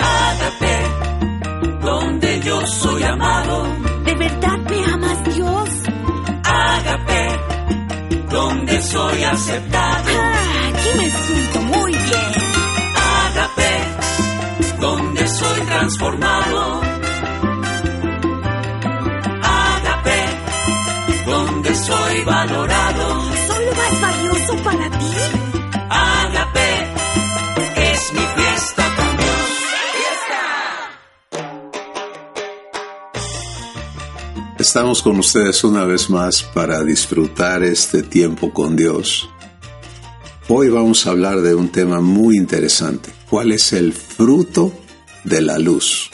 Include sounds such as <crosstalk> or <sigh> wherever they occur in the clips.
Ágape, donde yo soy amado. ¿De verdad me amas, Dios? Ágape, donde soy aceptado. Ah, aquí me siento muy bien. Ágape, donde soy transformado. Ágape, donde soy valorado. ¿Son lo más valioso para ti? Estamos con ustedes una vez más para disfrutar este tiempo con Dios. Hoy vamos a hablar de un tema muy interesante. ¿Cuál es el fruto de la luz?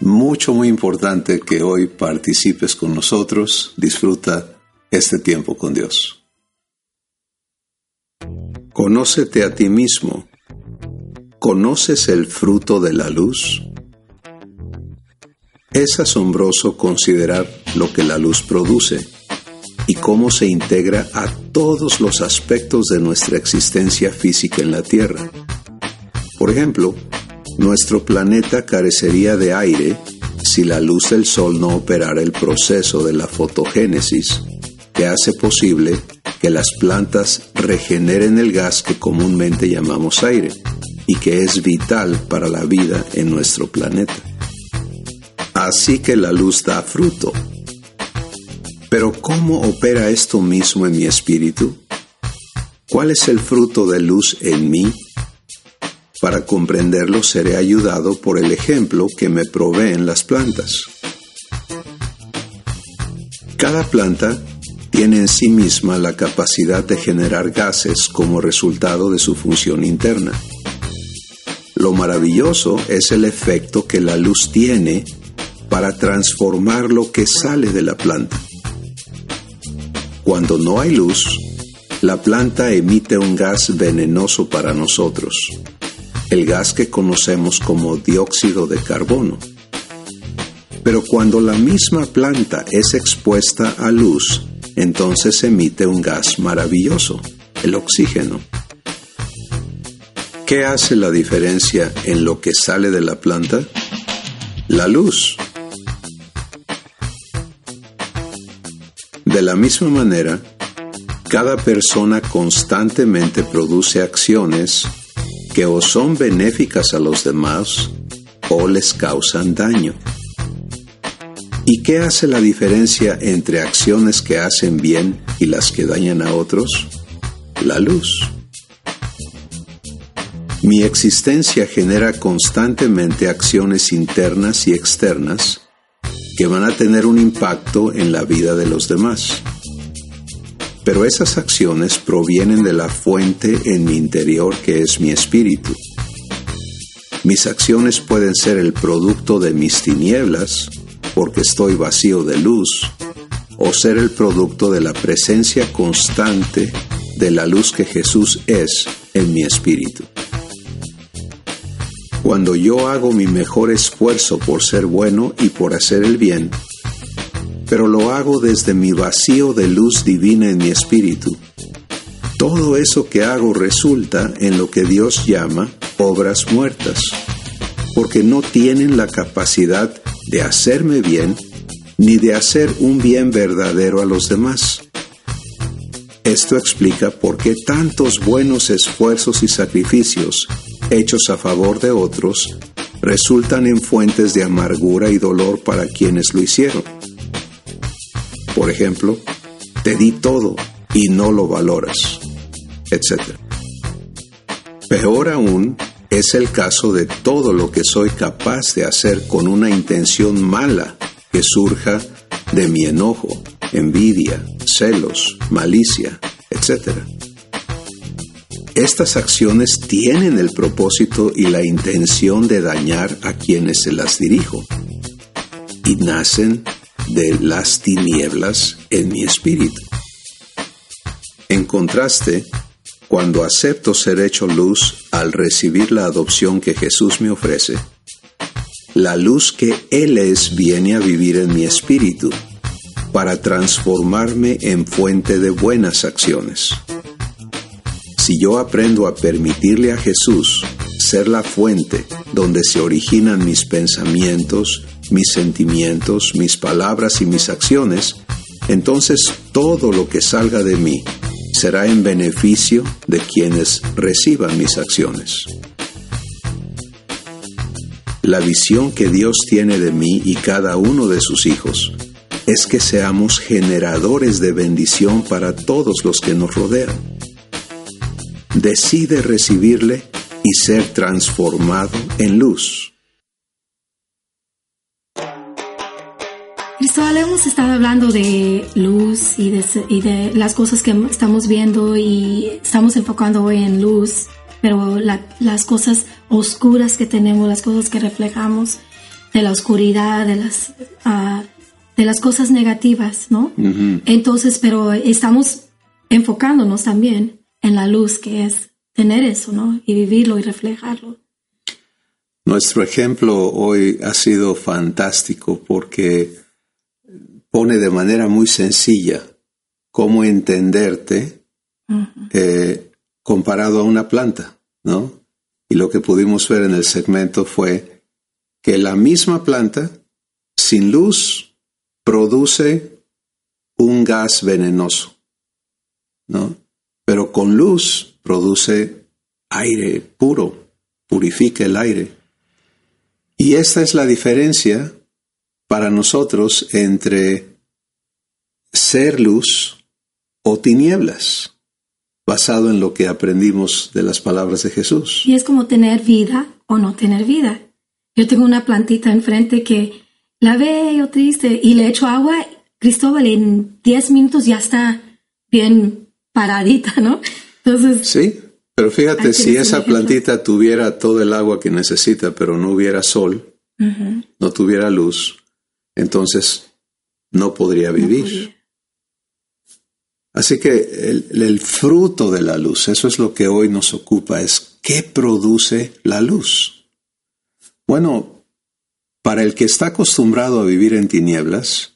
Mucho, muy importante que hoy participes con nosotros. Disfruta este tiempo con Dios. Conócete a ti mismo. ¿Conoces el fruto de la luz? Es asombroso considerar lo que la luz produce y cómo se integra a todos los aspectos de nuestra existencia física en la Tierra. Por ejemplo, nuestro planeta carecería de aire si la luz del Sol no operara el proceso de la fotogénesis que hace posible que las plantas regeneren el gas que comúnmente llamamos aire y que es vital para la vida en nuestro planeta. Así que la luz da fruto. Pero ¿cómo opera esto mismo en mi espíritu? ¿Cuál es el fruto de luz en mí? Para comprenderlo seré ayudado por el ejemplo que me proveen las plantas. Cada planta tiene en sí misma la capacidad de generar gases como resultado de su función interna. Lo maravilloso es el efecto que la luz tiene para transformar lo que sale de la planta. Cuando no hay luz, la planta emite un gas venenoso para nosotros, el gas que conocemos como dióxido de carbono. Pero cuando la misma planta es expuesta a luz, entonces emite un gas maravilloso, el oxígeno. ¿Qué hace la diferencia en lo que sale de la planta? La luz. De la misma manera, cada persona constantemente produce acciones que o son benéficas a los demás o les causan daño. ¿Y qué hace la diferencia entre acciones que hacen bien y las que dañan a otros? La luz. Mi existencia genera constantemente acciones internas y externas que van a tener un impacto en la vida de los demás. Pero esas acciones provienen de la fuente en mi interior que es mi espíritu. Mis acciones pueden ser el producto de mis tinieblas, porque estoy vacío de luz, o ser el producto de la presencia constante de la luz que Jesús es en mi espíritu. Cuando yo hago mi mejor esfuerzo por ser bueno y por hacer el bien, pero lo hago desde mi vacío de luz divina en mi espíritu, todo eso que hago resulta en lo que Dios llama obras muertas, porque no tienen la capacidad de hacerme bien ni de hacer un bien verdadero a los demás. Esto explica por qué tantos buenos esfuerzos y sacrificios hechos a favor de otros resultan en fuentes de amargura y dolor para quienes lo hicieron. Por ejemplo, te di todo y no lo valoras, etc. Peor aún es el caso de todo lo que soy capaz de hacer con una intención mala que surja de mi enojo, envidia, celos, malicia, etc. Estas acciones tienen el propósito y la intención de dañar a quienes se las dirijo y nacen de las tinieblas en mi espíritu. En contraste, cuando acepto ser hecho luz al recibir la adopción que Jesús me ofrece, la luz que Él es viene a vivir en mi espíritu para transformarme en fuente de buenas acciones. Si yo aprendo a permitirle a Jesús ser la fuente donde se originan mis pensamientos, mis sentimientos, mis palabras y mis acciones, entonces todo lo que salga de mí será en beneficio de quienes reciban mis acciones. La visión que Dios tiene de mí y cada uno de sus hijos es que seamos generadores de bendición para todos los que nos rodean. Decide recibirle y ser transformado en luz. Cristóbal, hemos estado hablando de luz y de, y de, las cosas que estamos viendo y estamos enfocando hoy en luz, pero la, las cosas oscuras que tenemos, las cosas que reflejamos, de la oscuridad, de las, uh, de las cosas negativas, ¿no? Uh -huh. Entonces, pero estamos enfocándonos también en la luz que es tener eso, ¿no? Y vivirlo y reflejarlo. Nuestro ejemplo hoy ha sido fantástico porque pone de manera muy sencilla cómo entenderte uh -huh. eh, comparado a una planta, ¿no? Y lo que pudimos ver en el segmento fue que la misma planta, sin luz, produce un gas venenoso, ¿no? Pero con luz produce aire puro, purifica el aire. Y esta es la diferencia para nosotros entre ser luz o tinieblas, basado en lo que aprendimos de las palabras de Jesús. Y es como tener vida o no tener vida. Yo tengo una plantita enfrente que la veo triste y le echo agua, Cristóbal en 10 minutos ya está bien paradita, ¿no? Entonces... Sí, pero fíjate, si esa plantita tuviera todo el agua que necesita, pero no hubiera sol, uh -huh. no tuviera luz, entonces no podría vivir. No podría. Así que el, el, fruto de la luz, eso es lo que hoy nos ocupa, es qué produce la luz. Bueno, para el que está acostumbrado a vivir en tinieblas,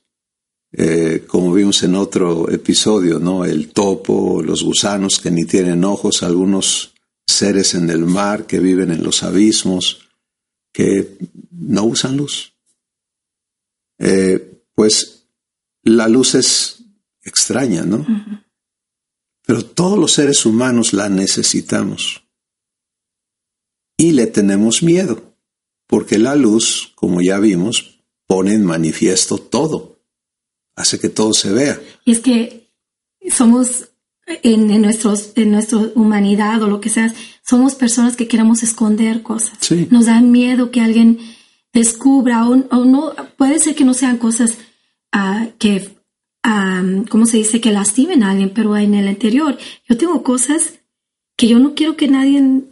eh, como vimos en otro episodio, ¿no? El topo, los gusanos que ni tienen ojos, algunos seres en el mar que viven en los abismos, que no usan luz. Eh, pues la luz es extraña, ¿no? Uh -huh. Pero todos los seres humanos la necesitamos. Y le tenemos miedo, porque la luz, como ya vimos, pone en manifiesto todo, hace que todo se vea. Y es que somos, en, en, nuestros, en nuestra humanidad o lo que sea, somos personas que queremos esconder cosas. Sí. Nos da miedo que alguien descubra o, o no, puede ser que no sean cosas uh, que um, ¿cómo se dice? Que lastimen a alguien, pero en el interior yo tengo cosas que yo no quiero que nadie,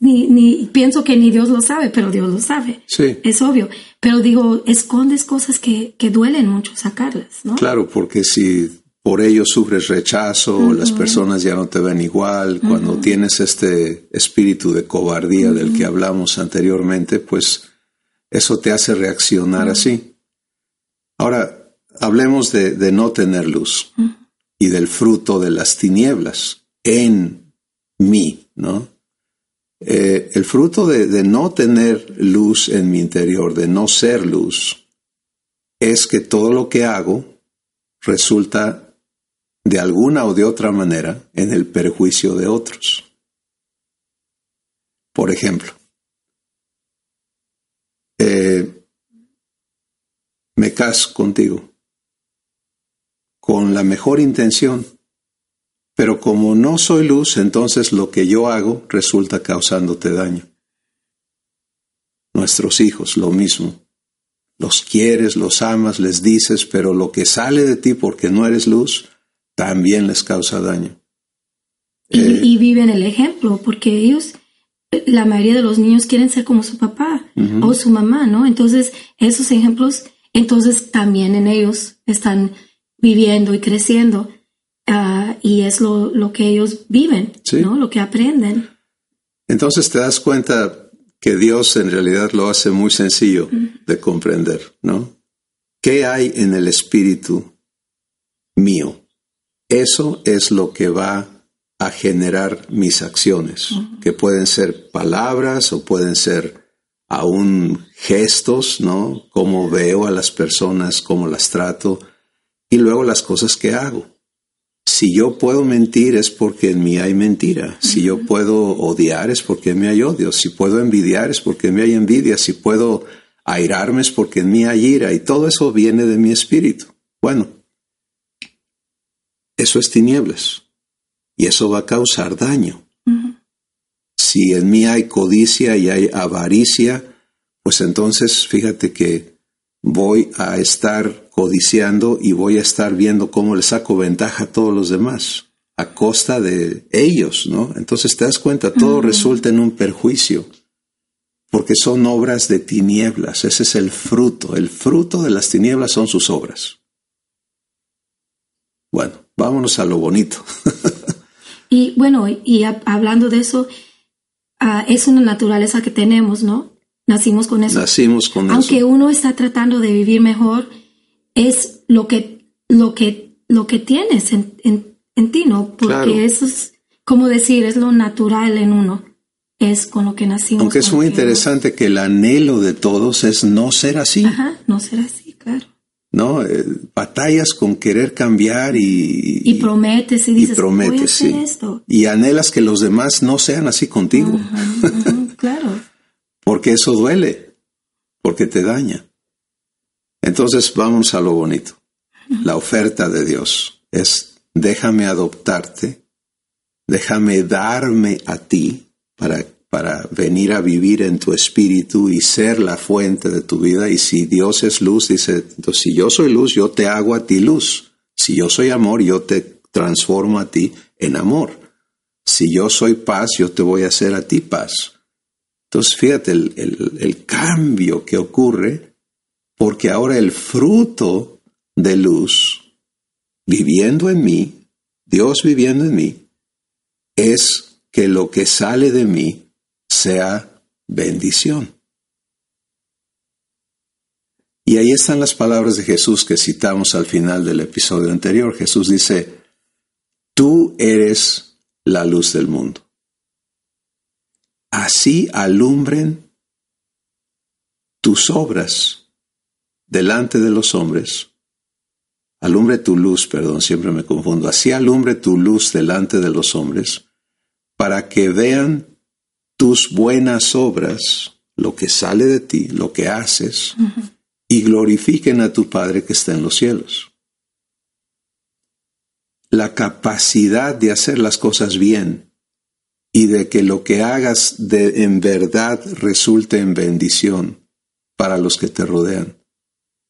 ni, ni pienso que ni Dios lo sabe, pero Dios lo sabe. Sí. Es obvio. Pero digo, escondes cosas que, que duelen mucho sacarlas, ¿no? Claro, porque si por ello sufres rechazo, uh -huh. las personas ya no te ven igual, uh -huh. cuando tienes este espíritu de cobardía uh -huh. del que hablamos anteriormente, pues eso te hace reaccionar así. Ahora, hablemos de, de no tener luz y del fruto de las tinieblas en mí, ¿no? Eh, el fruto de, no tener luz en mi interior, de no ser luz, es que todo lo que hago resulta de alguna o de otra manera en el perjuicio de otros. Por ejemplo, eh, me caso contigo con la mejor intención, pero como no soy luz, entonces lo que yo hago resulta causándote daño. Nuestros hijos, lo mismo. Los quieres, los amas, les dices, pero lo que sale de ti porque no eres luz, también les causa daño. Y, eh, y viven el ejemplo, porque ellos, la mayoría de los niños quieren ser como su papá uh -huh. o su mamá, ¿no? Entonces, esos ejemplos, entonces también en ellos están viviendo y creciendo. Uh, y es lo, lo, que ellos viven, sí. ¿no? Lo que aprenden. Entonces te das cuenta que Dios en realidad lo hace muy sencillo de comprender, ¿no? ¿Qué hay en el espíritu mío? Eso es lo que va a generar mis acciones, que pueden ser palabras o pueden ser aún gestos, ¿no? Cómo veo a las personas, cómo las trato, y luego las cosas que hago. Si yo puedo mentir es porque en mí hay mentira. Si yo puedo odiar es porque en mí hay odio. Si puedo envidiar es porque en mí hay envidia. Si puedo airarme es porque en mí hay ira. Y todo eso viene de mi espíritu. Bueno, eso es tinieblas. Y eso va a causar daño. Si en mí hay codicia y hay avaricia, pues entonces fíjate que voy a estar codiciando y voy a estar viendo cómo le saco ventaja a todos los demás a costa de ellos, ¿no? Entonces te das cuenta, todo resulta en un perjuicio, porque son obras de tinieblas, ese es el fruto, el fruto de las tinieblas son sus obras. Bueno, vámonos a lo bonito. <laughs> y bueno, y hablando de eso, ah, es una naturaleza que tenemos, ¿no? Nacimos con eso. Nacimos con eso. Aunque uno está tratando de vivir mejor, es lo que, lo que, lo que tienes en, en, ti, ¿no? Porque eso es, como decir, es lo natural en uno. Es con lo que nacimos. Aunque es muy interesante que el anhelo de todos es no ser así. Ajá, no ser así, claro. ¿no? Eh, batallas con querer cambiar y... Y prometes y dices, prometes, Voy a esto. Y anhelas que los demás no sean así contigo. claro. <laughs> porque eso duele, porque te daña. Entonces vamos a lo bonito. La oferta de Dios es, déjame adoptarte, déjame darme a ti para, para venir a vivir en tu espíritu y ser la fuente de tu vida. Y si Dios es luz, dice, entonces si yo soy luz, yo te hago a ti luz. Si yo soy amor, yo te transformo a ti en amor. Si yo soy paz, yo te voy a hacer a ti paz. Entonces, fíjate el, cambio que ocurre, porque ahora el fruto de luz viviendo en mí, Dios viviendo en mí, es que lo que sale de mí sea bendición. Y ahí están las palabras de Jesús que citamos al final del episodio anterior. Jesús dice, tú eres la luz del mundo así alumbren tus obras delante de los hombres. Alumbre tu luz, perdón, siempre me confundo. Así alumbre tu luz delante de los hombres, para que vean tus buenas obras, lo que sale de ti, lo que haces, y glorifiquen a tu Padre que está en los cielos. La capacidad de hacer las cosas bien y de que lo que hagas de, en verdad resulte en bendición para los que te rodean,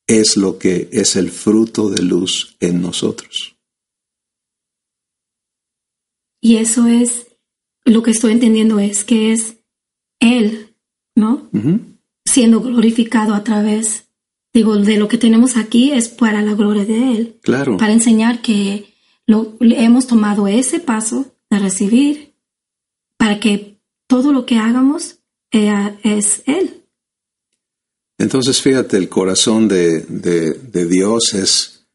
es lo que es el fruto de luz en nosotros. Y eso es, lo que estoy entendiendo es que es Él, ¿no? Siendo glorificado a través, digo, de lo que tenemos aquí es para la gloria de Él. Claro. Para enseñar que lo, hemos tomado ese paso de recibir para que todo lo que hagamos eh, es Él. Entonces, fíjate, el corazón de, Dios es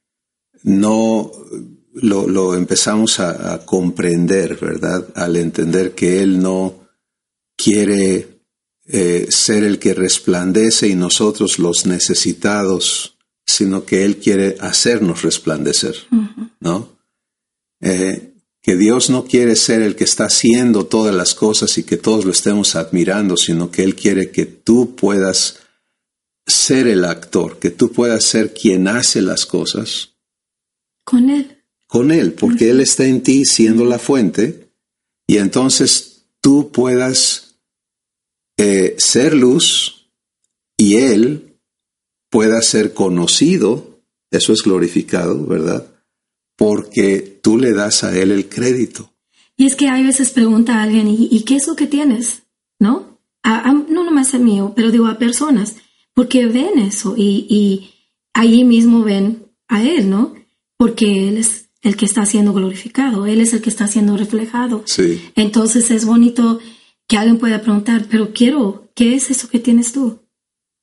no lo, empezamos a, comprender, ¿verdad? Al entender que Él no quiere eh, ser el que resplandece y nosotros los necesitados, sino que Él quiere hacernos resplandecer, ¿no? Eh, que Dios no quiere ser el que está haciendo todas las cosas y que todos lo estemos admirando, sino que Él quiere que tú puedas ser el actor, que tú puedas ser quien hace las cosas. Con Él. Con Él, porque Él está en ti siendo la fuente, y entonces tú puedas eh, ser luz y Él pueda ser conocido, eso es glorificado, ¿verdad? porque tú le das a él el crédito. Y es que hay veces pregunta a alguien, ¿y, qué es lo que tienes? ¿No? no nomás a mío, pero digo a personas, porque ven eso y, y allí mismo ven a él, ¿no? Porque él es el que está siendo glorificado, él es el que está siendo reflejado. Sí. Entonces es bonito que alguien pueda preguntar, pero quiero, ¿qué es eso que tienes tú?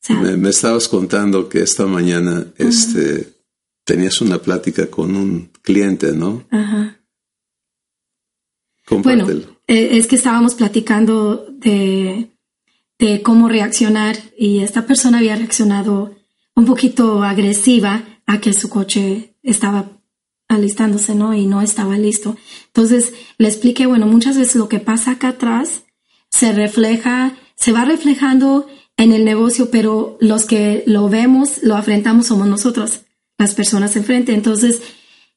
me, estabas contando que esta mañana, este, tenías una plática con un cliente, ¿no? Ajá. Compártelo. Bueno, eh, es que estábamos platicando de, de cómo reaccionar y esta persona había reaccionado un poquito agresiva a que su coche estaba alistándose, ¿no? Y no estaba listo. Entonces le expliqué, bueno, muchas veces lo que pasa acá atrás se refleja, se va reflejando en el negocio, pero los que lo vemos, lo afrentamos somos nosotros, las personas enfrente. Entonces,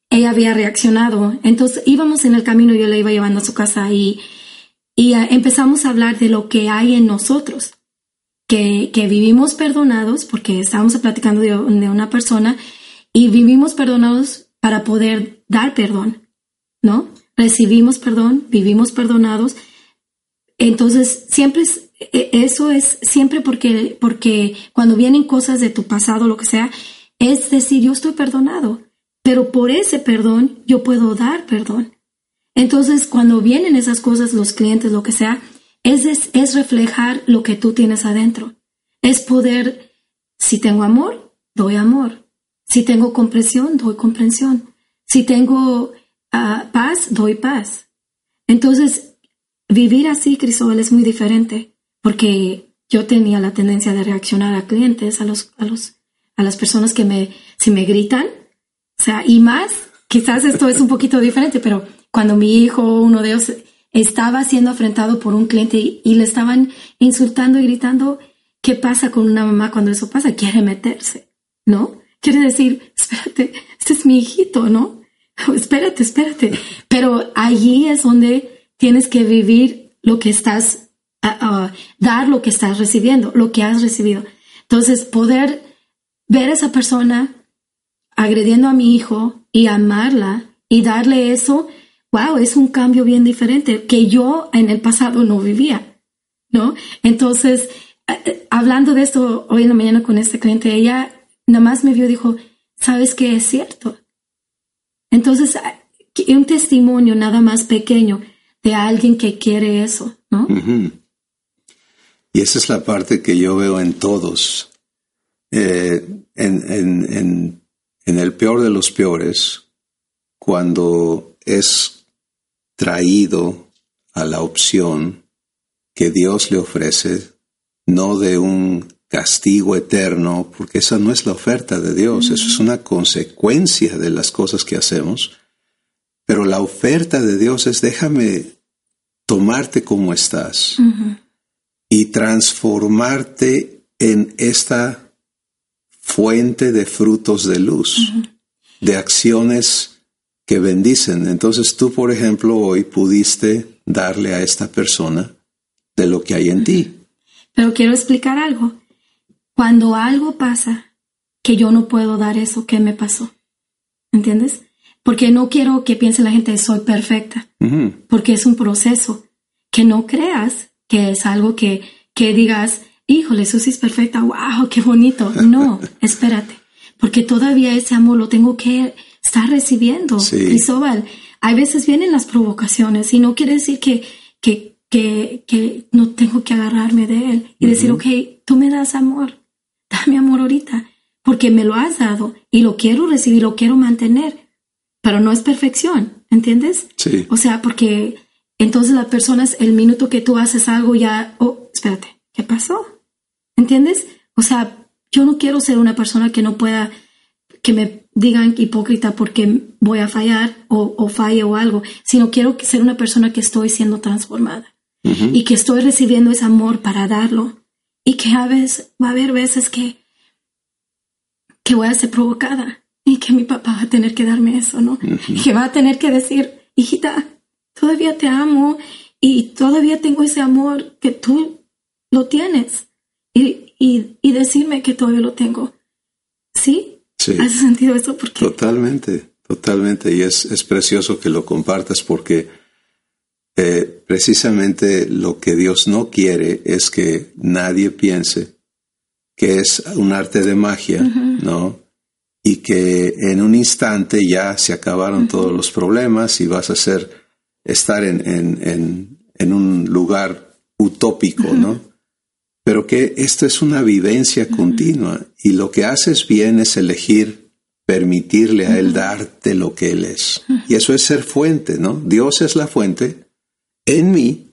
ella había reaccionado. Entonces, íbamos en el camino, yo le iba llevando a su casa y, y empezamos a hablar de lo que hay en nosotros, que, que vivimos perdonados, porque estábamos platicando de, de una persona, y vivimos perdonados para poder dar perdón, ¿no? Recibimos perdón, vivimos perdonados. Entonces, siempre es, e- eso es siempre porque, porque cuando vienen cosas de tu pasado, lo que sea, es decir, yo estoy perdonado, pero por ese perdón yo puedo dar perdón. Entonces, cuando vienen esas cosas, los clientes, lo que sea, es, es, reflejar lo que tú tienes adentro. Es poder, si tengo amor, doy amor. Si tengo comprensión, doy comprensión. Si tengo ah, paz, doy paz. Entonces, vivir así, Cristóbal, es muy diferente, porque yo tenía la tendencia de reaccionar a clientes, a los, a los, a las personas que me, si me gritan, o sea, y más, quizás esto es un poquito diferente, pero cuando mi hijo, uno de ellos, estaba siendo afrentado por un cliente y, le estaban insultando y gritando, ¿qué pasa con una mamá cuando eso pasa? Quiere meterse, ¿no? Quiere decir, <laughs> espérate, este es mi hijito, ¿no? <laughs> espérate, espérate. Pero allí es donde tienes que vivir lo que estás, ah, ah, dar lo que estás recibiendo, lo que has recibido. Entonces, poder ver a esa persona agrediendo a mi hijo y amarla y darle eso, wow, es un cambio bien diferente que yo en el pasado no vivía, ¿no? Entonces, eh, eh, hablando de esto hoy en la mañana con este cliente, ella nada más me vio y dijo, ¿sabes qué es cierto? Entonces, ah, un testimonio nada más pequeño de alguien que quiere eso, ¿no? Y esa es la parte que yo veo en todos. Eh, en, en- en- en el peor de los peores, cuando es traído a la opción que Dios le ofrece, no de un castigo eterno, porque esa no es la oferta de Dios, eso es una consecuencia de las cosas que hacemos, pero la oferta de Dios es déjame tomarte como estás y transformarte en esta fuente de frutos de luz, de acciones que bendicen. Entonces tú, por ejemplo, hoy pudiste darle a esta persona de lo que hay en ti. Pero quiero explicar algo. Cuando algo pasa que yo no puedo dar eso, ¿qué me pasó? ¿Entiendes? Porque no quiero que piense la gente soy perfecta, porque es un proceso. Que no creas que es algo que, que digas, híjole, Susi es perfecta, wow, qué bonito. No, <laughs> espérate, porque todavía ese amor lo tengo que estar recibiendo. Sí. Cristóbal, hay veces vienen las provocaciones y no quiere decir que, que, que, que no tengo que agarrarme de él y decir, ok, tú me das amor, <laughs> dame amor ahorita, porque me lo has dado y lo quiero recibir, lo quiero mantener, pero no es perfección, ¿entiendes? Sí. O sea, porque entonces las personas, el minuto que tú haces algo ya, oh, espérate, ¿qué pasó? ¿Entiendes? O sea, yo no quiero ser una persona que no pueda, que me digan hipócrita porque voy a fallar o, o falle o algo, sino quiero ser una persona que estoy siendo transformada y que estoy recibiendo ese amor para darlo y que a veces va a haber veces que que voy a ser provocada y que mi papá va a tener que darme eso, ¿no? Que va a tener que decir, hijita, todavía te amo y todavía tengo ese amor que tú lo tienes y, y, y decirme que todavía lo tengo. ¿Sí? Sí. ¿Has sentido eso? Porque Totalmente, totalmente. Y es, es precioso que lo compartas porque eh, precisamente lo que Dios no quiere es que nadie piense que es un arte de magia, ¿no? Y que en un instante ya se acabaron todos los problemas y vas a ser, estar en, en, en, en un lugar utópico, ¿no? Pero que esto es una vivencia continua y lo que haces bien es elegir permitirle a Él darte lo que Él es. Y eso es ser fuente, ¿no? Dios es la fuente, en mí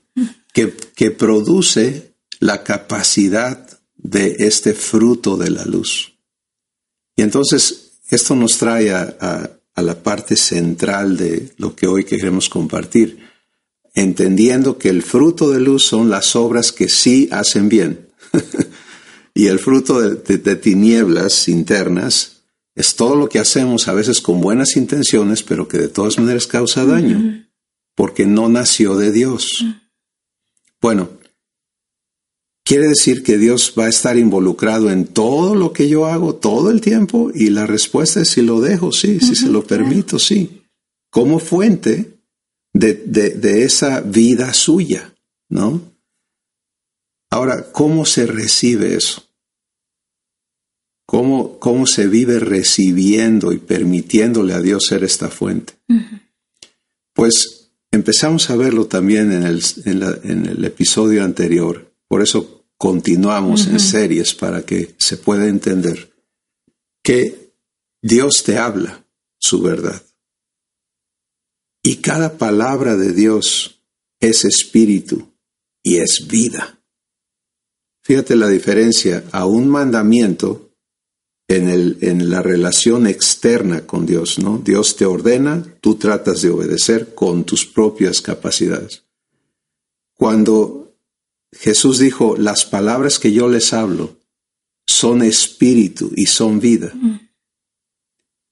que, que produce la capacidad de este fruto de la luz. Y entonces esto nos trae a, a la parte central de lo que hoy queremos compartir, entendiendo que el fruto de luz son las obras que sí hacen bien. <laughs> y el fruto de, tinieblas internas es todo lo que hacemos a veces con buenas intenciones, pero que de todas maneras causa daño, porque no nació de Dios. Bueno, quiere decir que Dios va a estar involucrado en todo lo que yo hago todo el tiempo y la respuesta es si lo dejo, sí, si se lo permito, sí, como fuente de, de esa vida suya, ¿no? Ahora, ¿cómo se recibe eso? ¿Cómo, cómo se vive recibiendo y permitiéndole a Dios ser esta fuente? Pues empezamos a verlo también en el, en, el, episodio anterior. Por eso continuamos en series para que se pueda entender que Dios te habla su verdad. Y cada palabra de Dios es espíritu y es vida. Fíjate la diferencia a un mandamiento en, el, en la relación externa con Dios, ¿no? Dios te ordena, tú tratas de obedecer con tus propias capacidades. Cuando Jesús dijo, las palabras que yo les hablo son espíritu y son vida.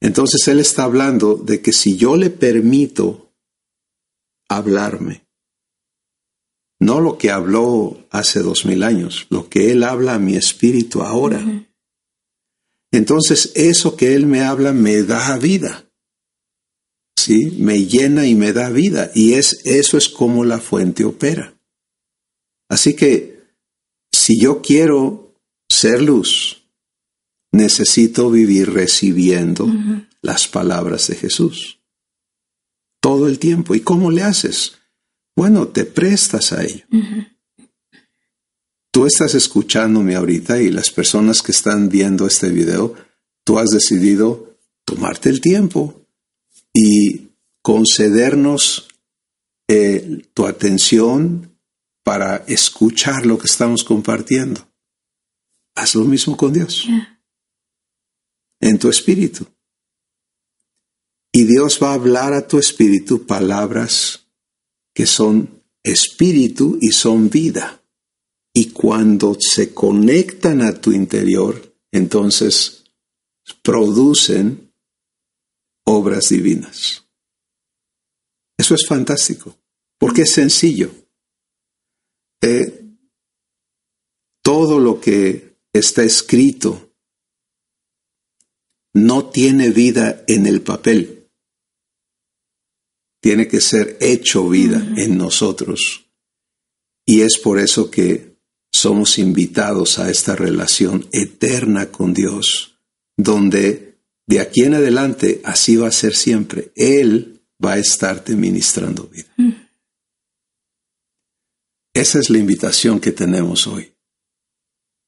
Entonces Él está hablando de que si yo le permito hablarme, no lo que habló hace dos mil años, lo que Él habla a mi espíritu ahora. Entonces eso que Él me habla me da vida. ¿Sí? Me llena y me da vida. Y es, eso es como la fuente opera. Así que si yo quiero ser luz, necesito vivir recibiendo las palabras de Jesús. Todo el tiempo. ¿Y cómo le haces? Bueno, te prestas a ello. Tú estás escuchándome ahorita y las personas que están viendo este video, tú has decidido tomarte el tiempo y concedernos eh, tu atención para escuchar lo que estamos compartiendo. Haz lo mismo con Dios. En tu espíritu. Y Dios va a hablar a tu espíritu palabras que son espíritu y son vida. Y cuando se conectan a tu interior, entonces producen obras divinas. Eso es fantástico, porque es sencillo. Eh, todo lo que está escrito no tiene vida en el papel tiene que ser hecho vida en nosotros. Y es por eso que somos invitados a esta relación eterna con Dios, donde de aquí en adelante así va a ser siempre. Él va a estarte ministrando vida. Esa es la invitación que tenemos hoy.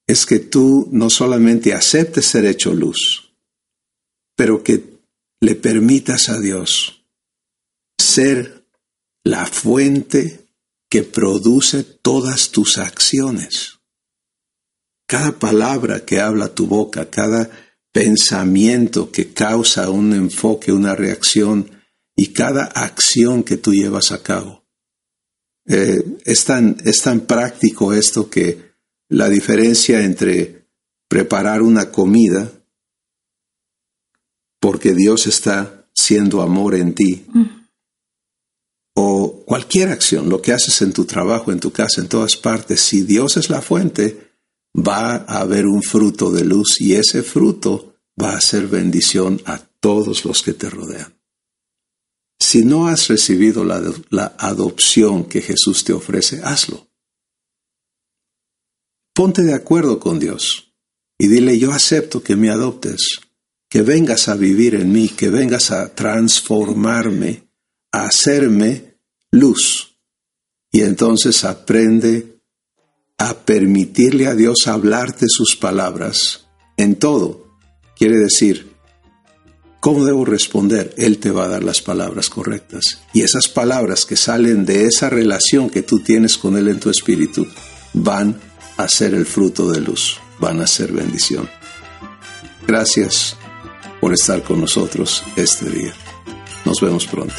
Es que tú no solamente aceptes ser hecho luz, pero que le permitas a Dios ser la fuente que produce todas tus acciones. Cada palabra que habla tu boca, cada pensamiento que causa un enfoque, una reacción y cada acción que tú llevas a cabo. Eh, es, tan, es tan práctico esto que la diferencia entre preparar una comida, porque Dios está siendo amor en ti, o cualquier acción, lo que haces en tu trabajo, en tu casa, en todas partes, si Dios es la fuente, va a haber un fruto de luz y ese fruto va a ser bendición a todos los que te rodean. Si no has recibido la, la adopción que Jesús te ofrece, hazlo. Ponte de acuerdo con Dios y dile, yo acepto que me adoptes, que vengas a vivir en mí, que vengas a transformarme hacerme luz. Y entonces aprende a permitirle a Dios hablarte sus palabras en todo. Quiere decir, ¿Cómo debo responder? Él te va a dar las palabras correctas. Y esas palabras que salen de esa relación que tú tienes con Él en tu espíritu van a ser el fruto de luz, van a ser bendición. Gracias por estar con nosotros este día. Nos vemos pronto.